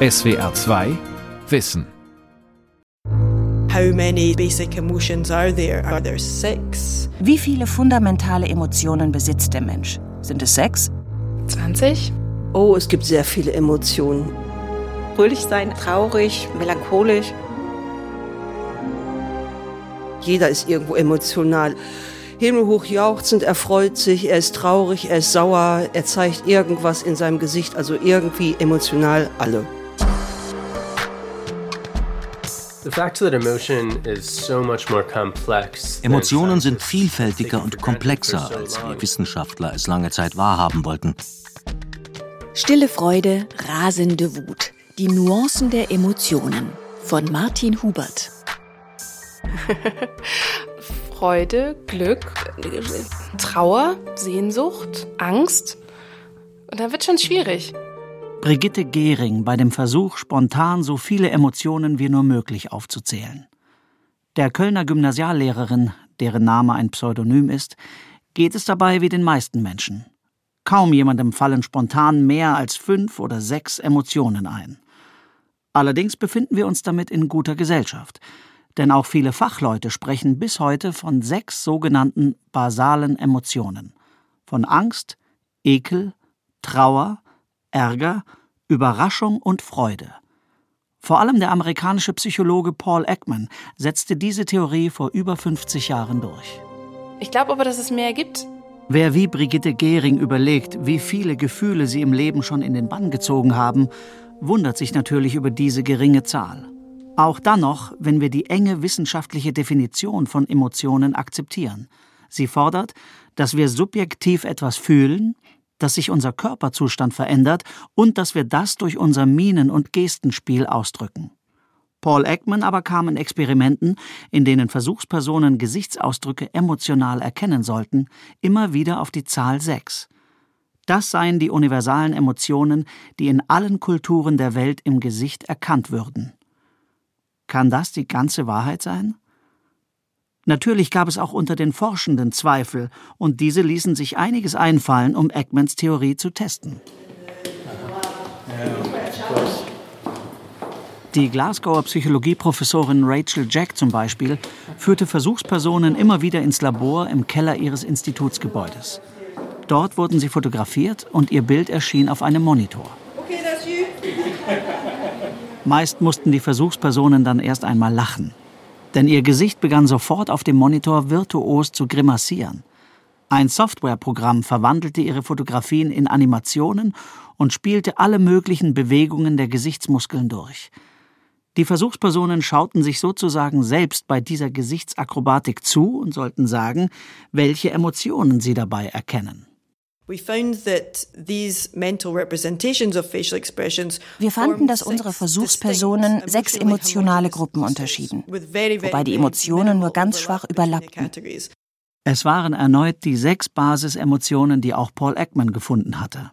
SWR 2 Wissen. How many basic emotions are there? Are there six? Wie viele fundamentale Emotionen besitzt der Mensch? Sind es sechs? 20? Oh, es gibt sehr viele Emotionen. Fröhlich sein, traurig, melancholisch. Jeder ist irgendwo emotional. Himmelhoch jauchzend, er freut sich, er ist traurig, er ist sauer, er zeigt irgendwas in seinem Gesicht, also irgendwie emotional alle. Emotionen sind vielfältiger und komplexer, als wir Wissenschaftler es lange Zeit wahrhaben wollten. Stille Freude, rasende Wut. Die Nuancen der Emotionen von Martin Hubert. Freude, Glück, Trauer, Sehnsucht, Angst. Und da wird schon schwierig. Brigitte Gehring bei dem Versuch, spontan so viele Emotionen wie nur möglich aufzuzählen. Der Kölner Gymnasiallehrerin, deren Name ein Pseudonym ist, geht es dabei wie den meisten Menschen. Kaum jemandem fallen spontan mehr als fünf oder sechs Emotionen ein. Allerdings befinden wir uns damit in guter Gesellschaft, denn auch viele Fachleute sprechen bis heute von sechs sogenannten basalen Emotionen. Von Angst, Ekel, Trauer, Ärger, Überraschung und Freude. Vor allem der amerikanische Psychologe Paul Ekman setzte diese Theorie vor über 50 Jahren durch. Ich glaube aber, dass es mehr gibt. Wer wie Brigitte Gehring überlegt, wie viele Gefühle sie im Leben schon in den Bann gezogen haben, wundert sich natürlich über diese geringe Zahl. Auch dann noch, wenn wir die enge wissenschaftliche Definition von Emotionen akzeptieren. Sie fordert, dass wir subjektiv etwas fühlen, dass sich unser Körperzustand verändert und dass wir das durch unser Mienen- und Gestenspiel ausdrücken. Paul Ekman aber kam in Experimenten, in denen Versuchspersonen Gesichtsausdrücke emotional erkennen sollten, immer wieder auf die Zahl 6. Das seien die universalen Emotionen, die in allen Kulturen der Welt im Gesicht erkannt würden. Kann das die ganze Wahrheit sein? Natürlich gab es auch unter den Forschenden Zweifel, und diese ließen sich einiges einfallen, um Ekmans Theorie zu testen. Die Glasgower Psychologieprofessorin Rachel Jack zum Beispiel führte Versuchspersonen immer wieder ins Labor im Keller ihres Institutsgebäudes. Dort wurden sie fotografiert und ihr Bild erschien auf einem Monitor. Meist mussten die Versuchspersonen dann erst einmal lachen denn ihr Gesicht begann sofort auf dem Monitor virtuos zu grimassieren. Ein Softwareprogramm verwandelte ihre Fotografien in Animationen und spielte alle möglichen Bewegungen der Gesichtsmuskeln durch. Die Versuchspersonen schauten sich sozusagen selbst bei dieser Gesichtsakrobatik zu und sollten sagen, welche Emotionen sie dabei erkennen. Wir fanden, dass unsere Versuchspersonen sechs emotionale Gruppen unterschieden, wobei die Emotionen nur ganz schwach überlappten. Es waren erneut die sechs Basisemotionen, die auch Paul Ekman gefunden hatte.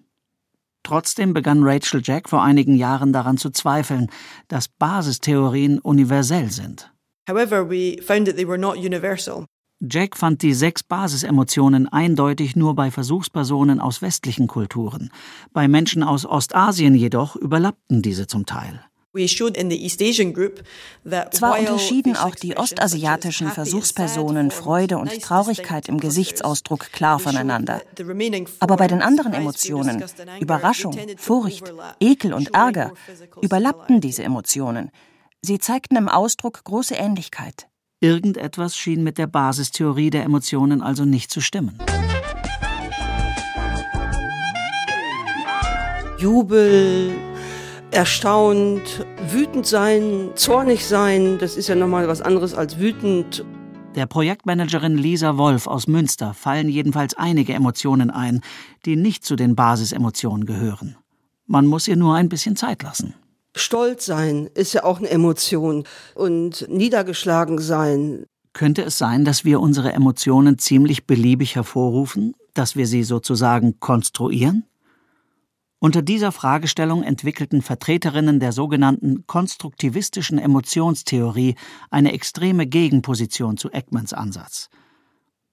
Trotzdem begann Rachel Jack vor einigen Jahren daran zu zweifeln, dass Basistheorien universell sind. However, we found that they were not universal. Jack fand die sechs Basisemotionen eindeutig nur bei Versuchspersonen aus westlichen Kulturen. Bei Menschen aus Ostasien jedoch überlappten diese zum Teil. Zwar unterschieden auch die ostasiatischen Versuchspersonen Freude und Traurigkeit im Gesichtsausdruck klar voneinander. Aber bei den anderen Emotionen, Überraschung, Furcht, Ekel und Ärger, überlappten diese Emotionen. Sie zeigten im Ausdruck große Ähnlichkeit. Irgendetwas schien mit der Basistheorie der Emotionen also nicht zu stimmen. Jubel, erstaunt, wütend sein, zornig sein, das ist ja nochmal was anderes als wütend. Der Projektmanagerin Lisa Wolf aus Münster fallen jedenfalls einige Emotionen ein, die nicht zu den Basisemotionen gehören. Man muss ihr nur ein bisschen Zeit lassen. Stolz sein ist ja auch eine Emotion und niedergeschlagen sein. Könnte es sein, dass wir unsere Emotionen ziemlich beliebig hervorrufen, dass wir sie sozusagen konstruieren? Unter dieser Fragestellung entwickelten Vertreterinnen der sogenannten konstruktivistischen Emotionstheorie eine extreme Gegenposition zu Ekmans Ansatz.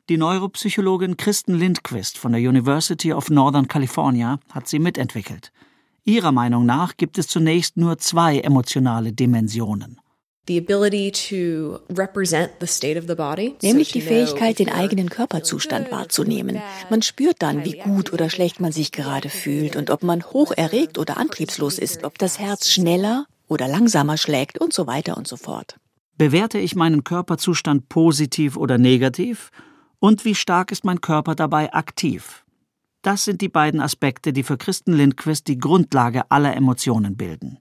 Die Neuropsychologin Kristen Lindquist von der University of Northern California hat sie mitentwickelt. Ihrer Meinung nach gibt es zunächst nur zwei emotionale Dimensionen. Nämlich die Fähigkeit, den eigenen Körperzustand wahrzunehmen. Man spürt dann, wie gut oder schlecht man sich gerade fühlt und ob man hoch erregt oder antriebslos ist, ob das Herz schneller oder langsamer schlägt und so weiter und so fort. Bewerte ich meinen Körperzustand positiv oder negativ? Und wie stark ist mein Körper dabei aktiv? Das sind die beiden Aspekte, die für Kristen Lindquist die Grundlage aller Emotionen bilden.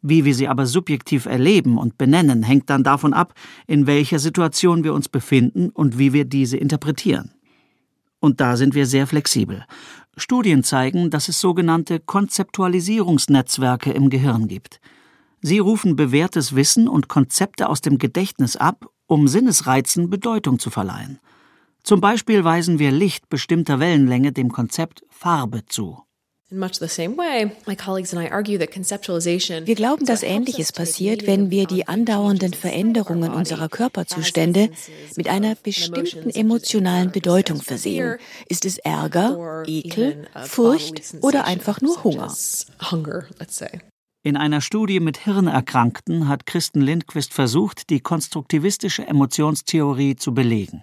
Wie wir sie aber subjektiv erleben und benennen, hängt dann davon ab, in welcher Situation wir uns befinden und wie wir diese interpretieren. Und da sind wir sehr flexibel. Studien zeigen, dass es sogenannte Konzeptualisierungsnetzwerke im Gehirn gibt. Sie rufen bewährtes Wissen und Konzepte aus dem Gedächtnis ab, um Sinnesreizen Bedeutung zu verleihen. Zum Beispiel weisen wir Licht bestimmter Wellenlänge dem Konzept Farbe zu. Wir glauben, dass Ähnliches passiert, wenn wir die andauernden Veränderungen unserer Körperzustände mit einer bestimmten emotionalen Bedeutung versehen. Ist es Ärger, Ekel, Furcht oder einfach nur Hunger? In einer Studie mit Hirnerkrankten hat Kristen Lindquist versucht, die konstruktivistische Emotionstheorie zu belegen.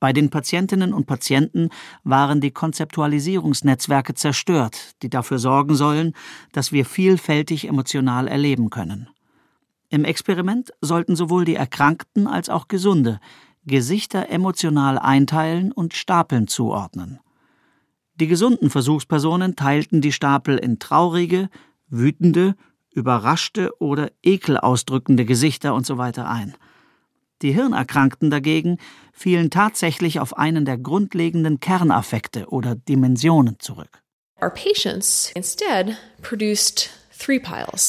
Bei den Patientinnen und Patienten waren die Konzeptualisierungsnetzwerke zerstört, die dafür sorgen sollen, dass wir vielfältig emotional erleben können. Im Experiment sollten sowohl die Erkrankten als auch Gesunde Gesichter emotional einteilen und Stapeln zuordnen. Die gesunden Versuchspersonen teilten die Stapel in traurige, wütende, überraschte oder ekelausdrückende Gesichter usw. So ein. Die Hirnerkrankten dagegen fielen tatsächlich auf einen der grundlegenden Kernaffekte oder Dimensionen zurück. Our patients instead produced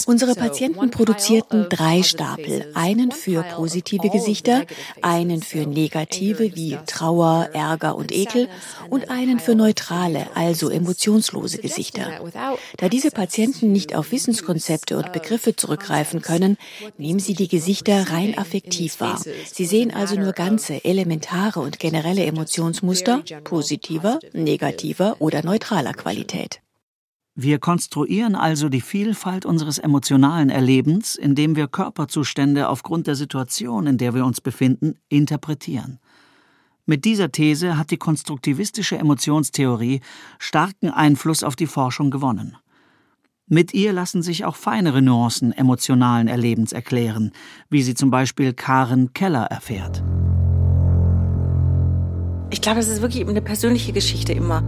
Unsere Patienten produzierten drei Stapel, einen für positive Gesichter, einen für negative wie Trauer, Ärger und Ekel und einen für neutrale, also emotionslose Gesichter. Da diese Patienten nicht auf Wissenskonzepte und Begriffe zurückgreifen können, nehmen sie die Gesichter rein affektiv wahr. Sie sehen also nur ganze, elementare und generelle Emotionsmuster positiver, negativer oder neutraler Qualität. Wir konstruieren also die Vielfalt unseres emotionalen Erlebens, indem wir Körperzustände aufgrund der Situation, in der wir uns befinden, interpretieren. Mit dieser These hat die konstruktivistische Emotionstheorie starken Einfluss auf die Forschung gewonnen. Mit ihr lassen sich auch feinere Nuancen emotionalen Erlebens erklären, wie sie zum Beispiel Karen Keller erfährt. Ich glaube, es ist wirklich eine persönliche Geschichte immer.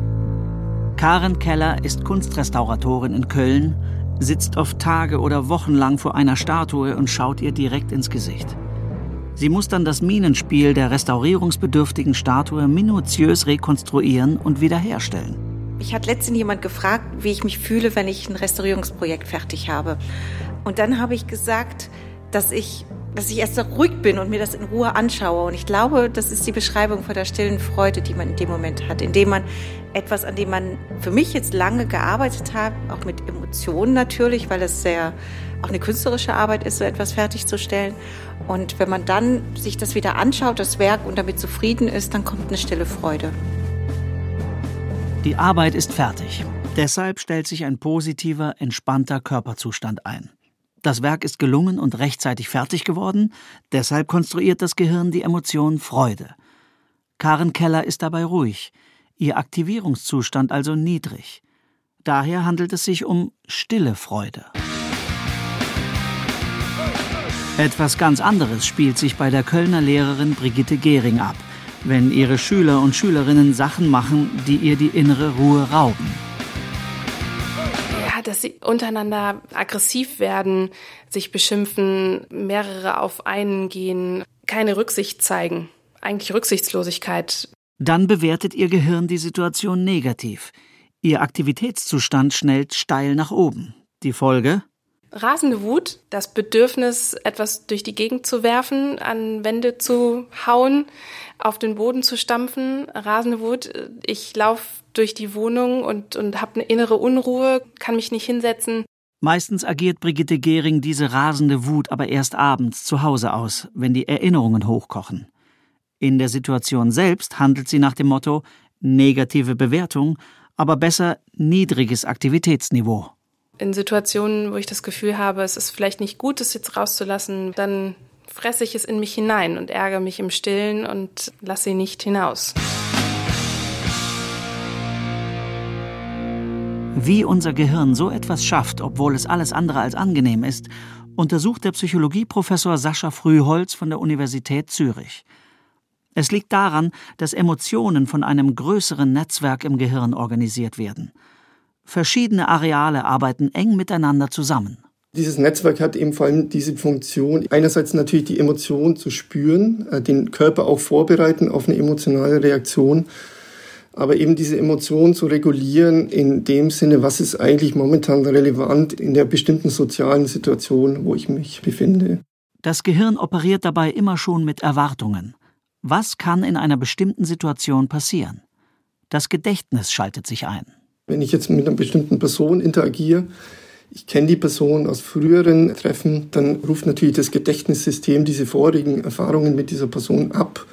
Karen Keller ist Kunstrestauratorin in Köln, sitzt oft Tage oder Wochen lang vor einer Statue und schaut ihr direkt ins Gesicht. Sie muss dann das Minenspiel der restaurierungsbedürftigen Statue minutiös rekonstruieren und wiederherstellen. Mich hat letztens jemand gefragt, wie ich mich fühle, wenn ich ein Restaurierungsprojekt fertig habe. Und dann habe ich gesagt, dass ich dass ich erst ruhig bin und mir das in Ruhe anschaue. Und ich glaube, das ist die Beschreibung von der stillen Freude, die man in dem Moment hat, indem man etwas, an dem man für mich jetzt lange gearbeitet hat, auch mit Emotionen natürlich, weil es sehr auch eine künstlerische Arbeit ist, so etwas fertigzustellen. Und wenn man dann sich das wieder anschaut, das Werk, und damit zufrieden ist, dann kommt eine stille Freude. Die Arbeit ist fertig. Deshalb stellt sich ein positiver, entspannter Körperzustand ein. Das Werk ist gelungen und rechtzeitig fertig geworden, deshalb konstruiert das Gehirn die Emotion Freude. Karen Keller ist dabei ruhig, ihr Aktivierungszustand also niedrig. Daher handelt es sich um stille Freude. Etwas ganz anderes spielt sich bei der Kölner Lehrerin Brigitte Gehring ab, wenn ihre Schüler und Schülerinnen Sachen machen, die ihr die innere Ruhe rauben dass sie untereinander aggressiv werden, sich beschimpfen, mehrere auf einen gehen, keine Rücksicht zeigen. Eigentlich Rücksichtslosigkeit. Dann bewertet ihr Gehirn die Situation negativ. Ihr Aktivitätszustand schnellt steil nach oben. Die Folge? Rasende Wut, das Bedürfnis, etwas durch die Gegend zu werfen, an Wände zu hauen, auf den Boden zu stampfen. Rasende Wut, ich laufe durch die Wohnung und, und habe eine innere Unruhe, kann mich nicht hinsetzen. Meistens agiert Brigitte Gehring diese rasende Wut aber erst abends zu Hause aus, wenn die Erinnerungen hochkochen. In der Situation selbst handelt sie nach dem Motto negative Bewertung, aber besser niedriges Aktivitätsniveau. In Situationen, wo ich das Gefühl habe, es ist vielleicht nicht gut, es jetzt rauszulassen, dann fresse ich es in mich hinein und ärgere mich im Stillen und lasse sie nicht hinaus. Wie unser Gehirn so etwas schafft, obwohl es alles andere als angenehm ist, untersucht der Psychologieprofessor Sascha Frühholz von der Universität Zürich. Es liegt daran, dass Emotionen von einem größeren Netzwerk im Gehirn organisiert werden. Verschiedene Areale arbeiten eng miteinander zusammen. Dieses Netzwerk hat eben vor allem diese Funktion, einerseits natürlich die Emotion zu spüren, äh, den Körper auch vorbereiten auf eine emotionale Reaktion, aber eben diese Emotion zu regulieren in dem Sinne, was ist eigentlich momentan relevant in der bestimmten sozialen Situation, wo ich mich befinde. Das Gehirn operiert dabei immer schon mit Erwartungen. Was kann in einer bestimmten Situation passieren? Das Gedächtnis schaltet sich ein. Wenn ich jetzt mit einer bestimmten Person interagiere, ich kenne die Person aus früheren Treffen, dann ruft natürlich das Gedächtnissystem diese vorigen Erfahrungen mit dieser Person ab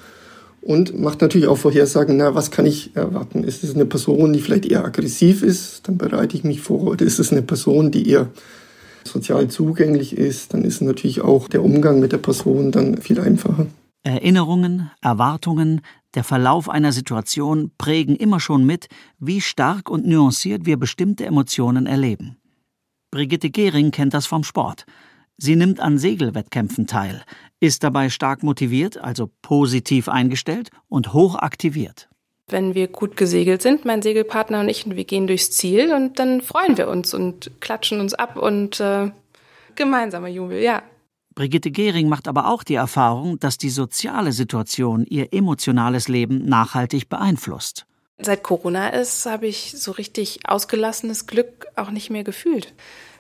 und macht natürlich auch Vorhersagen, na, was kann ich erwarten? Ist es eine Person, die vielleicht eher aggressiv ist? Dann bereite ich mich vor. Oder ist es eine Person, die eher sozial zugänglich ist? Dann ist natürlich auch der Umgang mit der Person dann viel einfacher. Erinnerungen, Erwartungen, der Verlauf einer Situation prägen immer schon mit, wie stark und nuanciert wir bestimmte Emotionen erleben. Brigitte Gehring kennt das vom Sport. Sie nimmt an Segelwettkämpfen teil, ist dabei stark motiviert, also positiv eingestellt und hoch aktiviert. Wenn wir gut gesegelt sind, mein Segelpartner und ich, und wir gehen durchs Ziel und dann freuen wir uns und klatschen uns ab und äh, gemeinsamer Jubel, ja. Brigitte Gehring macht aber auch die Erfahrung, dass die soziale Situation ihr emotionales Leben nachhaltig beeinflusst. Seit Corona ist, habe ich so richtig ausgelassenes Glück auch nicht mehr gefühlt.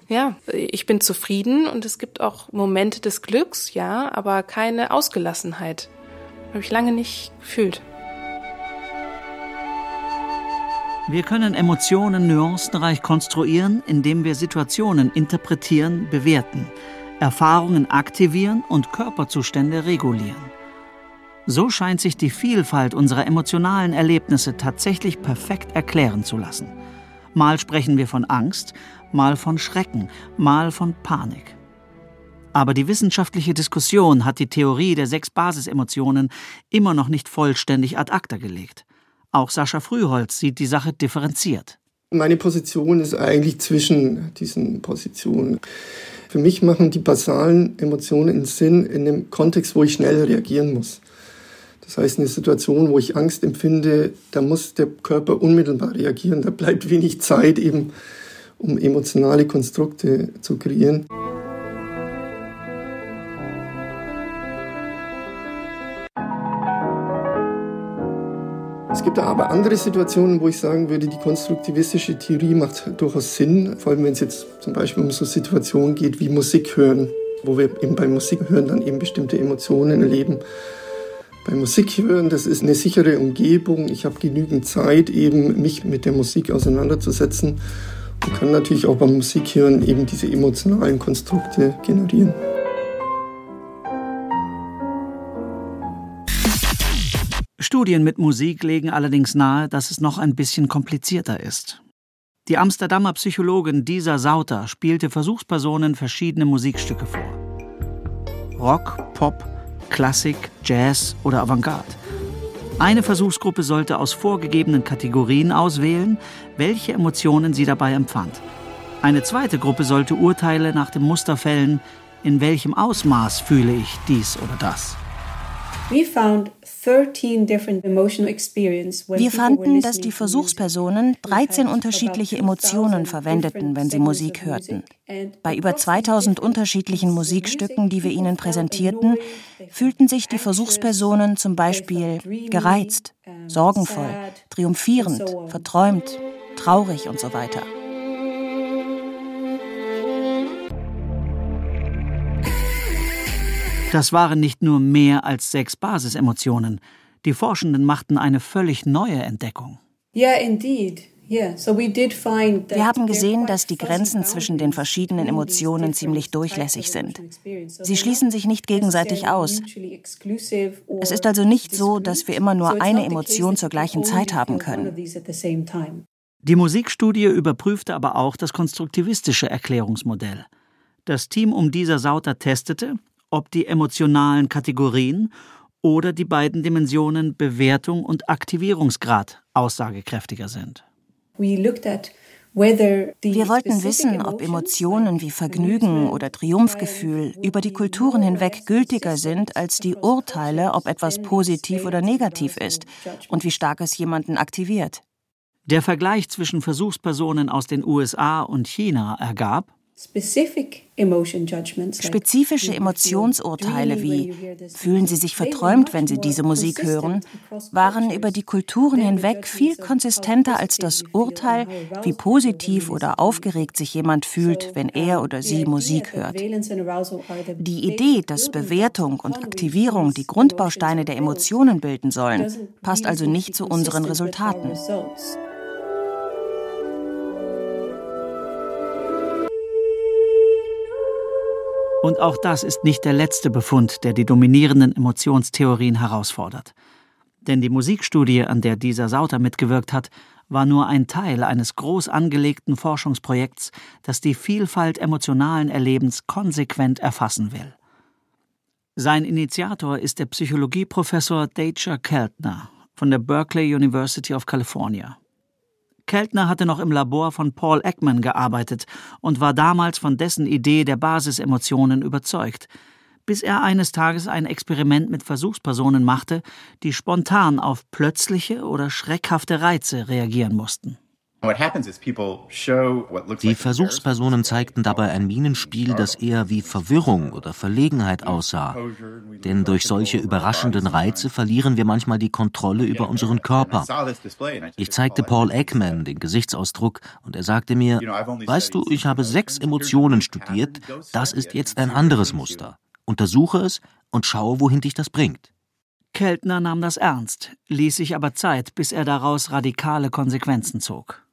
Ja, ich bin zufrieden und es gibt auch Momente des Glücks, ja, aber keine Ausgelassenheit. Habe ich lange nicht gefühlt. Wir können Emotionen nuancenreich konstruieren, indem wir Situationen interpretieren, bewerten, Erfahrungen aktivieren und Körperzustände regulieren. So scheint sich die Vielfalt unserer emotionalen Erlebnisse tatsächlich perfekt erklären zu lassen. Mal sprechen wir von Angst, mal von Schrecken, mal von Panik. Aber die wissenschaftliche Diskussion hat die Theorie der sechs Basisemotionen immer noch nicht vollständig ad acta gelegt. Auch Sascha Frühholz sieht die Sache differenziert. Meine Position ist eigentlich zwischen diesen Positionen. Für mich machen die basalen Emotionen Sinn in dem Kontext, wo ich schnell reagieren muss. Das heißt, eine Situation, wo ich Angst empfinde, da muss der Körper unmittelbar reagieren. Da bleibt wenig Zeit eben um emotionale Konstrukte zu kreieren. Es gibt aber andere Situationen, wo ich sagen würde, die konstruktivistische Theorie macht durchaus Sinn, vor allem wenn es jetzt zum Beispiel um so Situationen geht wie Musik hören, wo wir eben beim Musik hören dann eben bestimmte Emotionen erleben. Beim Musik hören, das ist eine sichere Umgebung. Ich habe genügend Zeit, eben mich mit der Musik auseinanderzusetzen man kann natürlich auch beim Musikhören eben diese emotionalen Konstrukte generieren. Studien mit Musik legen allerdings nahe, dass es noch ein bisschen komplizierter ist. Die Amsterdamer Psychologin Disa Sauter spielte Versuchspersonen verschiedene Musikstücke vor. Rock, Pop, Klassik, Jazz oder Avantgarde. Eine Versuchsgruppe sollte aus vorgegebenen Kategorien auswählen, welche Emotionen sie dabei empfand. Eine zweite Gruppe sollte Urteile nach dem Muster fällen, in welchem Ausmaß fühle ich dies oder das. Wir fanden, dass die Versuchspersonen 13 unterschiedliche Emotionen verwendeten, wenn sie Musik hörten. Bei über 2000 unterschiedlichen Musikstücken, die wir ihnen präsentierten, fühlten sich die Versuchspersonen zum Beispiel gereizt, sorgenvoll, triumphierend, verträumt, traurig und so weiter. Das waren nicht nur mehr als sechs Basisemotionen. Die Forschenden machten eine völlig neue Entdeckung. Wir haben gesehen, dass die Grenzen zwischen den verschiedenen Emotionen ziemlich durchlässig sind. Sie schließen sich nicht gegenseitig aus. Es ist also nicht so, dass wir immer nur eine Emotion zur gleichen Zeit haben können. Die Musikstudie überprüfte aber auch das konstruktivistische Erklärungsmodell. Das Team um dieser Sauter testete, ob die emotionalen Kategorien oder die beiden Dimensionen Bewertung und Aktivierungsgrad aussagekräftiger sind. Wir wollten wissen, ob Emotionen wie Vergnügen oder Triumphgefühl über die Kulturen hinweg gültiger sind als die Urteile, ob etwas positiv oder negativ ist und wie stark es jemanden aktiviert. Der Vergleich zwischen Versuchspersonen aus den USA und China ergab, Spezifische Emotionsurteile wie fühlen Sie sich verträumt, wenn Sie diese Musik hören, waren über die Kulturen hinweg viel konsistenter als das Urteil, wie positiv oder aufgeregt sich jemand fühlt, wenn er oder sie Musik hört. Die Idee, dass Bewertung und Aktivierung die Grundbausteine der Emotionen bilden sollen, passt also nicht zu unseren Resultaten. Und auch das ist nicht der letzte Befund, der die dominierenden Emotionstheorien herausfordert. Denn die Musikstudie, an der dieser Sauter mitgewirkt hat, war nur ein Teil eines groß angelegten Forschungsprojekts, das die Vielfalt emotionalen Erlebens konsequent erfassen will. Sein Initiator ist der Psychologieprofessor Deja Keltner von der Berkeley University of California. Keltner hatte noch im Labor von Paul Ekman gearbeitet und war damals von dessen Idee der Basisemotionen überzeugt, bis er eines Tages ein Experiment mit Versuchspersonen machte, die spontan auf plötzliche oder schreckhafte Reize reagieren mussten. Die Versuchspersonen zeigten dabei ein Minenspiel, das eher wie Verwirrung oder Verlegenheit aussah. Denn durch solche überraschenden Reize verlieren wir manchmal die Kontrolle über unseren Körper. Ich zeigte Paul Ekman den Gesichtsausdruck und er sagte mir, weißt du, ich habe sechs Emotionen studiert, das ist jetzt ein anderes Muster. Untersuche es und schaue, wohin dich das bringt. Keltner nahm das ernst, ließ sich aber Zeit, bis er daraus radikale Konsequenzen zog.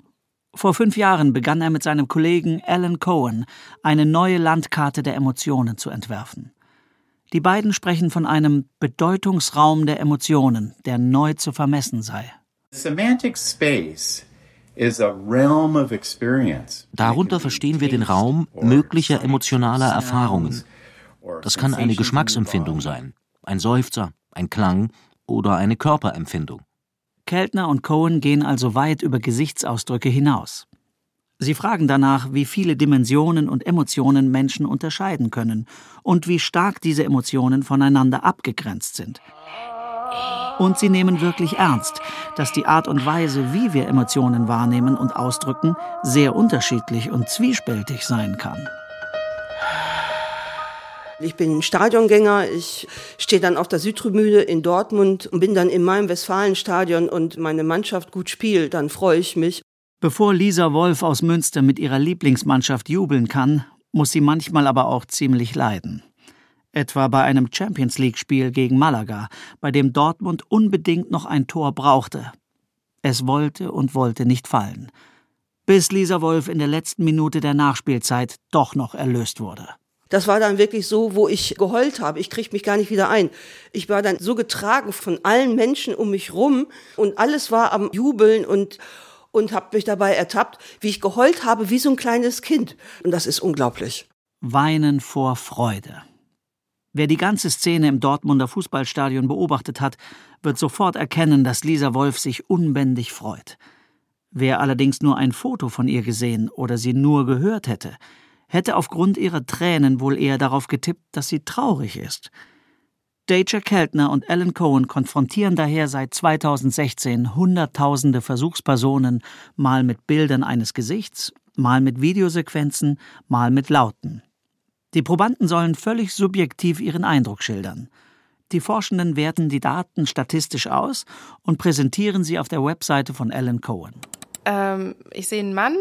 Vor fünf Jahren begann er mit seinem Kollegen Alan Cohen eine neue Landkarte der Emotionen zu entwerfen. Die beiden sprechen von einem Bedeutungsraum der Emotionen, der neu zu vermessen sei. Darunter verstehen wir den Raum möglicher emotionaler Erfahrungen. Das kann eine Geschmacksempfindung sein, ein Seufzer, ein Klang oder eine Körperempfindung. Keltner und Cohen gehen also weit über Gesichtsausdrücke hinaus. Sie fragen danach, wie viele Dimensionen und Emotionen Menschen unterscheiden können und wie stark diese Emotionen voneinander abgegrenzt sind. Und sie nehmen wirklich ernst, dass die Art und Weise, wie wir Emotionen wahrnehmen und ausdrücken, sehr unterschiedlich und zwiespältig sein kann. Ich bin Stadiongänger, ich stehe dann auf der Südtribüne in Dortmund und bin dann in meinem Westfalenstadion und meine Mannschaft gut spielt, dann freue ich mich. Bevor Lisa Wolf aus Münster mit ihrer Lieblingsmannschaft jubeln kann, muss sie manchmal aber auch ziemlich leiden. Etwa bei einem Champions League-Spiel gegen Malaga, bei dem Dortmund unbedingt noch ein Tor brauchte. Es wollte und wollte nicht fallen. Bis Lisa Wolf in der letzten Minute der Nachspielzeit doch noch erlöst wurde. Das war dann wirklich so, wo ich geheult habe. Ich krieg mich gar nicht wieder ein. Ich war dann so getragen von allen Menschen um mich rum und alles war am Jubeln und und habe mich dabei ertappt, wie ich geheult habe wie so ein kleines Kind. Und das ist unglaublich. Weinen vor Freude. Wer die ganze Szene im Dortmunder Fußballstadion beobachtet hat, wird sofort erkennen, dass Lisa Wolf sich unbändig freut. Wer allerdings nur ein Foto von ihr gesehen oder sie nur gehört hätte, hätte aufgrund ihrer Tränen wohl eher darauf getippt, dass sie traurig ist. Danger Keltner und Alan Cohen konfrontieren daher seit 2016 Hunderttausende Versuchspersonen, mal mit Bildern eines Gesichts, mal mit Videosequenzen, mal mit Lauten. Die Probanden sollen völlig subjektiv ihren Eindruck schildern. Die Forschenden werten die Daten statistisch aus und präsentieren sie auf der Webseite von Alan Cohen. Ähm, ich sehe einen Mann,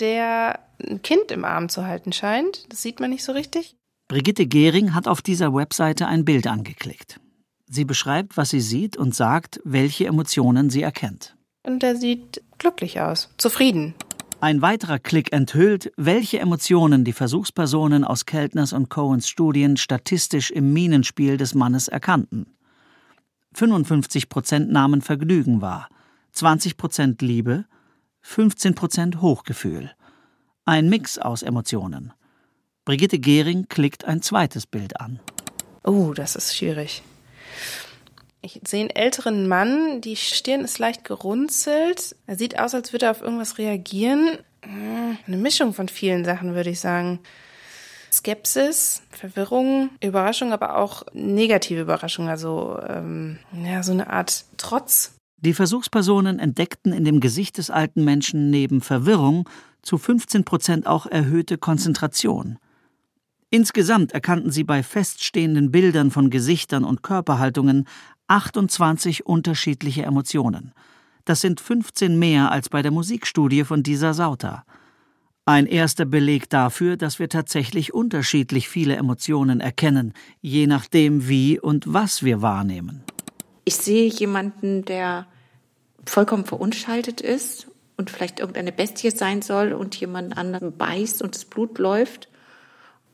der ein Kind im Arm zu halten scheint. Das sieht man nicht so richtig. Brigitte Gehring hat auf dieser Webseite ein Bild angeklickt. Sie beschreibt, was sie sieht und sagt, welche Emotionen sie erkennt. Und er sieht glücklich aus, zufrieden. Ein weiterer Klick enthüllt, welche Emotionen die Versuchspersonen aus Keltners und Cohens Studien statistisch im Minenspiel des Mannes erkannten. 55 Prozent nahmen Vergnügen wahr, 20 Prozent Liebe, 15 Prozent Hochgefühl. Ein Mix aus Emotionen. Brigitte Gehring klickt ein zweites Bild an. Oh, das ist schwierig. Ich sehe einen älteren Mann, die Stirn ist leicht gerunzelt. Er sieht aus, als würde er auf irgendwas reagieren. Hm, eine Mischung von vielen Sachen, würde ich sagen. Skepsis, Verwirrung, Überraschung, aber auch negative Überraschung, also ähm, ja, so eine Art Trotz. Die Versuchspersonen entdeckten in dem Gesicht des alten Menschen neben Verwirrung zu 15 Prozent auch erhöhte Konzentration. Insgesamt erkannten sie bei feststehenden Bildern von Gesichtern und Körperhaltungen 28 unterschiedliche Emotionen. Das sind 15 mehr als bei der Musikstudie von dieser Sauter. Ein erster Beleg dafür, dass wir tatsächlich unterschiedlich viele Emotionen erkennen, je nachdem, wie und was wir wahrnehmen. Ich sehe jemanden, der vollkommen verunschaltet ist und vielleicht irgendeine Bestie sein soll und jemand anderen beißt und das Blut läuft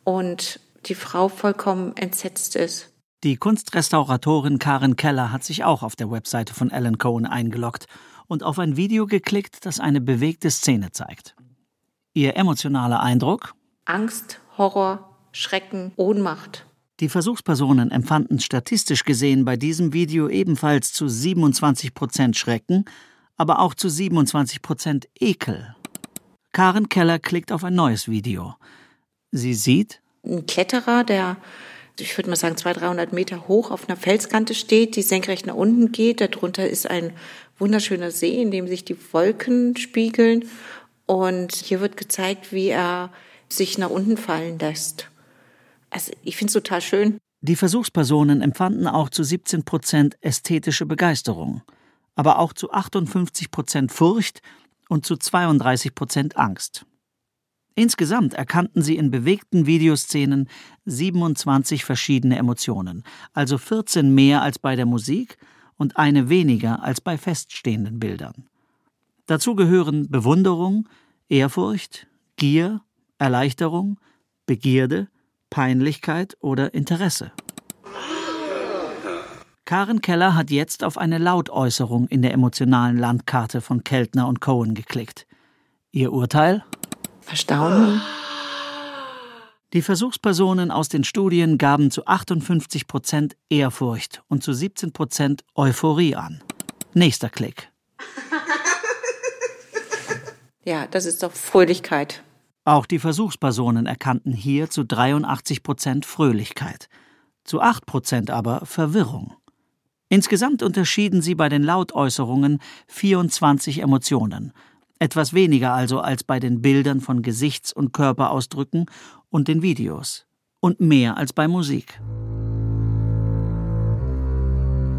und die Frau vollkommen entsetzt ist. Die Kunstrestauratorin Karen Keller hat sich auch auf der Webseite von Alan Cohen eingeloggt und auf ein Video geklickt, das eine bewegte Szene zeigt. Ihr emotionaler Eindruck? Angst, Horror, Schrecken, Ohnmacht. Die Versuchspersonen empfanden statistisch gesehen bei diesem Video ebenfalls zu 27 Prozent Schrecken, aber auch zu 27 Prozent Ekel. Karen Keller klickt auf ein neues Video. Sie sieht ein Kletterer, der ich würde mal sagen, 200, 300 Meter hoch auf einer Felskante steht, die senkrecht nach unten geht. Darunter ist ein wunderschöner See, in dem sich die Wolken spiegeln. Und hier wird gezeigt, wie er sich nach unten fallen lässt. Also ich finde es total schön. Die Versuchspersonen empfanden auch zu 17 Prozent ästhetische Begeisterung, aber auch zu 58 Prozent Furcht und zu 32 Prozent Angst. Insgesamt erkannten sie in bewegten Videoszenen 27 verschiedene Emotionen, also 14 mehr als bei der Musik und eine weniger als bei feststehenden Bildern. Dazu gehören Bewunderung, Ehrfurcht, Gier, Erleichterung, Begierde, Peinlichkeit oder Interesse. Karen Keller hat jetzt auf eine Lautäußerung in der emotionalen Landkarte von Keltner und Cohen geklickt. Ihr Urteil? Erstaunen. Die Versuchspersonen aus den Studien gaben zu 58 Prozent Ehrfurcht und zu 17 Prozent Euphorie an. Nächster Klick. Ja, das ist doch Fröhlichkeit. Auch die Versuchspersonen erkannten hier zu 83 Prozent Fröhlichkeit, zu 8 Prozent aber Verwirrung. Insgesamt unterschieden sie bei den Lautäußerungen 24 Emotionen – etwas weniger also als bei den Bildern von Gesichts- und Körperausdrücken und den Videos. Und mehr als bei Musik.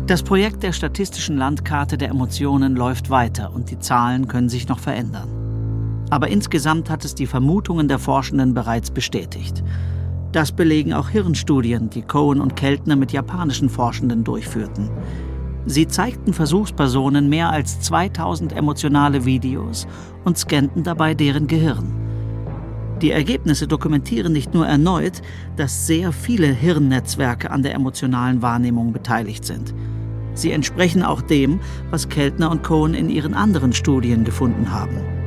Das Projekt der statistischen Landkarte der Emotionen läuft weiter und die Zahlen können sich noch verändern. Aber insgesamt hat es die Vermutungen der Forschenden bereits bestätigt. Das belegen auch Hirnstudien, die Cohen und Keltner mit japanischen Forschenden durchführten. Sie zeigten Versuchspersonen mehr als 2000 emotionale Videos und scannten dabei deren Gehirn. Die Ergebnisse dokumentieren nicht nur erneut, dass sehr viele Hirnnetzwerke an der emotionalen Wahrnehmung beteiligt sind. Sie entsprechen auch dem, was Keltner und Cohen in ihren anderen Studien gefunden haben.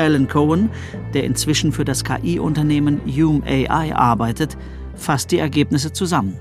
Alan Cohen, der inzwischen für das KI-Unternehmen Hume AI arbeitet, fasst die Ergebnisse zusammen.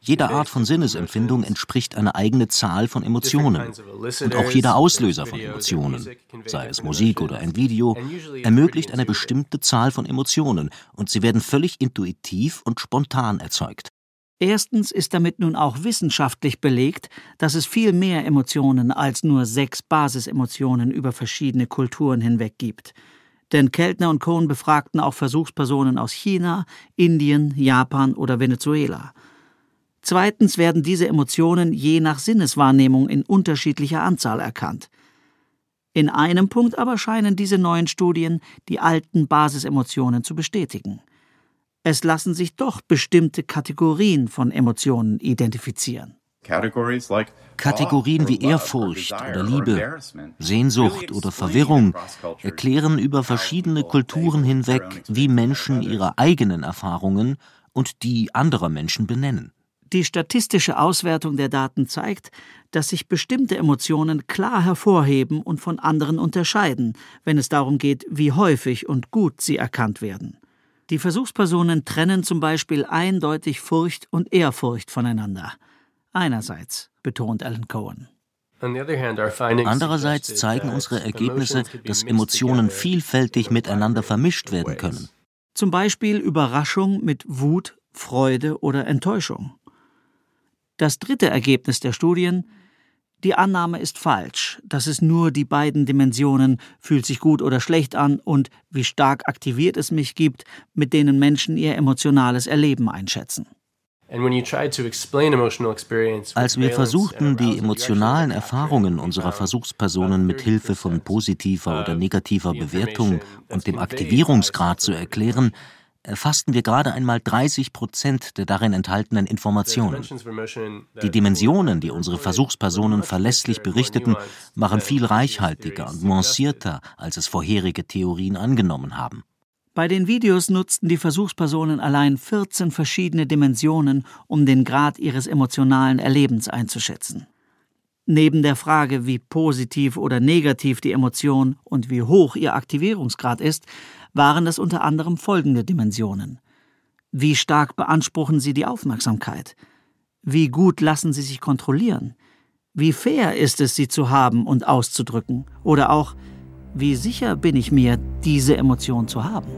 Jede Art von Sinnesempfindung entspricht einer eigenen Zahl von Emotionen. Und auch jeder Auslöser von Emotionen, sei es Musik oder ein Video, ermöglicht eine bestimmte Zahl von Emotionen und sie werden völlig intuitiv und spontan erzeugt. Erstens ist damit nun auch wissenschaftlich belegt, dass es viel mehr Emotionen als nur sechs Basisemotionen über verschiedene Kulturen hinweg gibt. Denn Keltner und Cohn befragten auch Versuchspersonen aus China, Indien, Japan oder Venezuela. Zweitens werden diese Emotionen je nach Sinneswahrnehmung in unterschiedlicher Anzahl erkannt. In einem Punkt aber scheinen diese neuen Studien die alten Basisemotionen zu bestätigen. Es lassen sich doch bestimmte Kategorien von Emotionen identifizieren. Kategorien wie Ehrfurcht oder Liebe, Sehnsucht oder Verwirrung erklären über verschiedene Kulturen hinweg, wie Menschen ihre eigenen Erfahrungen und die anderer Menschen benennen. Die statistische Auswertung der Daten zeigt, dass sich bestimmte Emotionen klar hervorheben und von anderen unterscheiden, wenn es darum geht, wie häufig und gut sie erkannt werden. Die Versuchspersonen trennen zum Beispiel eindeutig Furcht und Ehrfurcht voneinander. Einerseits, betont Alan Cohen. Andererseits zeigen unsere Ergebnisse, dass Emotionen vielfältig miteinander vermischt werden können. Zum Beispiel Überraschung mit Wut, Freude oder Enttäuschung. Das dritte Ergebnis der Studien die Annahme ist falsch, dass es nur die beiden Dimensionen. Fühlt sich gut oder schlecht an und wie stark aktiviert es mich gibt, mit denen Menschen ihr emotionales Erleben einschätzen. Als wir versuchten, die emotionalen Erfahrungen unserer Versuchspersonen mit Hilfe von positiver oder negativer Bewertung und dem Aktivierungsgrad zu erklären, erfassten wir gerade einmal 30 Prozent der darin enthaltenen Informationen. Die Dimensionen, die unsere Versuchspersonen verlässlich berichteten, waren viel reichhaltiger und nuancierter, als es vorherige Theorien angenommen haben. Bei den Videos nutzten die Versuchspersonen allein 14 verschiedene Dimensionen, um den Grad ihres emotionalen Erlebens einzuschätzen. Neben der Frage, wie positiv oder negativ die Emotion und wie hoch ihr Aktivierungsgrad ist, waren das unter anderem folgende Dimensionen. Wie stark beanspruchen Sie die Aufmerksamkeit? Wie gut lassen Sie sich kontrollieren? Wie fair ist es, sie zu haben und auszudrücken? Oder auch, wie sicher bin ich mir, diese Emotion zu haben?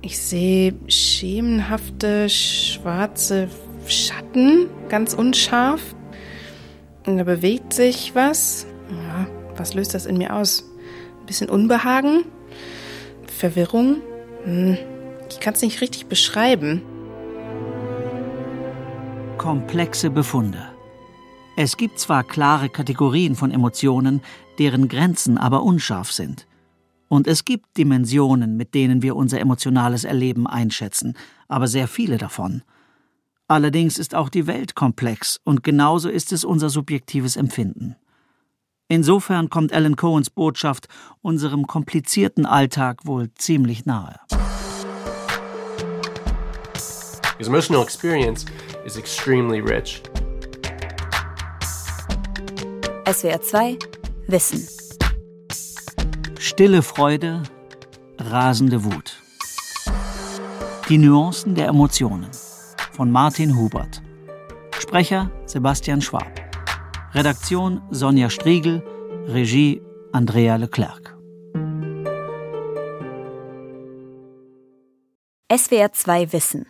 Ich sehe schemenhafte schwarze Schatten, ganz unscharf. Und da bewegt sich was. Ja, was löst das in mir aus? bisschen Unbehagen, Verwirrung. Hm, ich kann es nicht richtig beschreiben. Komplexe Befunde. Es gibt zwar klare Kategorien von Emotionen, deren Grenzen aber unscharf sind. Und es gibt Dimensionen, mit denen wir unser emotionales Erleben einschätzen, aber sehr viele davon. Allerdings ist auch die Welt komplex und genauso ist es unser subjektives Empfinden. Insofern kommt Alan Cohens Botschaft unserem komplizierten Alltag wohl ziemlich nahe. His emotional experience is extremely rich. SWR 2 Wissen. Stille Freude, rasende Wut. Die Nuancen der Emotionen von Martin Hubert. Sprecher Sebastian Schwab. Redaktion Sonja Striegel, Regie Andrea Leclerc. SWR 2 Wissen.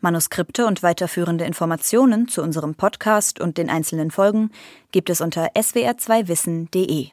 Manuskripte und weiterführende Informationen zu unserem Podcast und den einzelnen Folgen gibt es unter swr2wissen.de.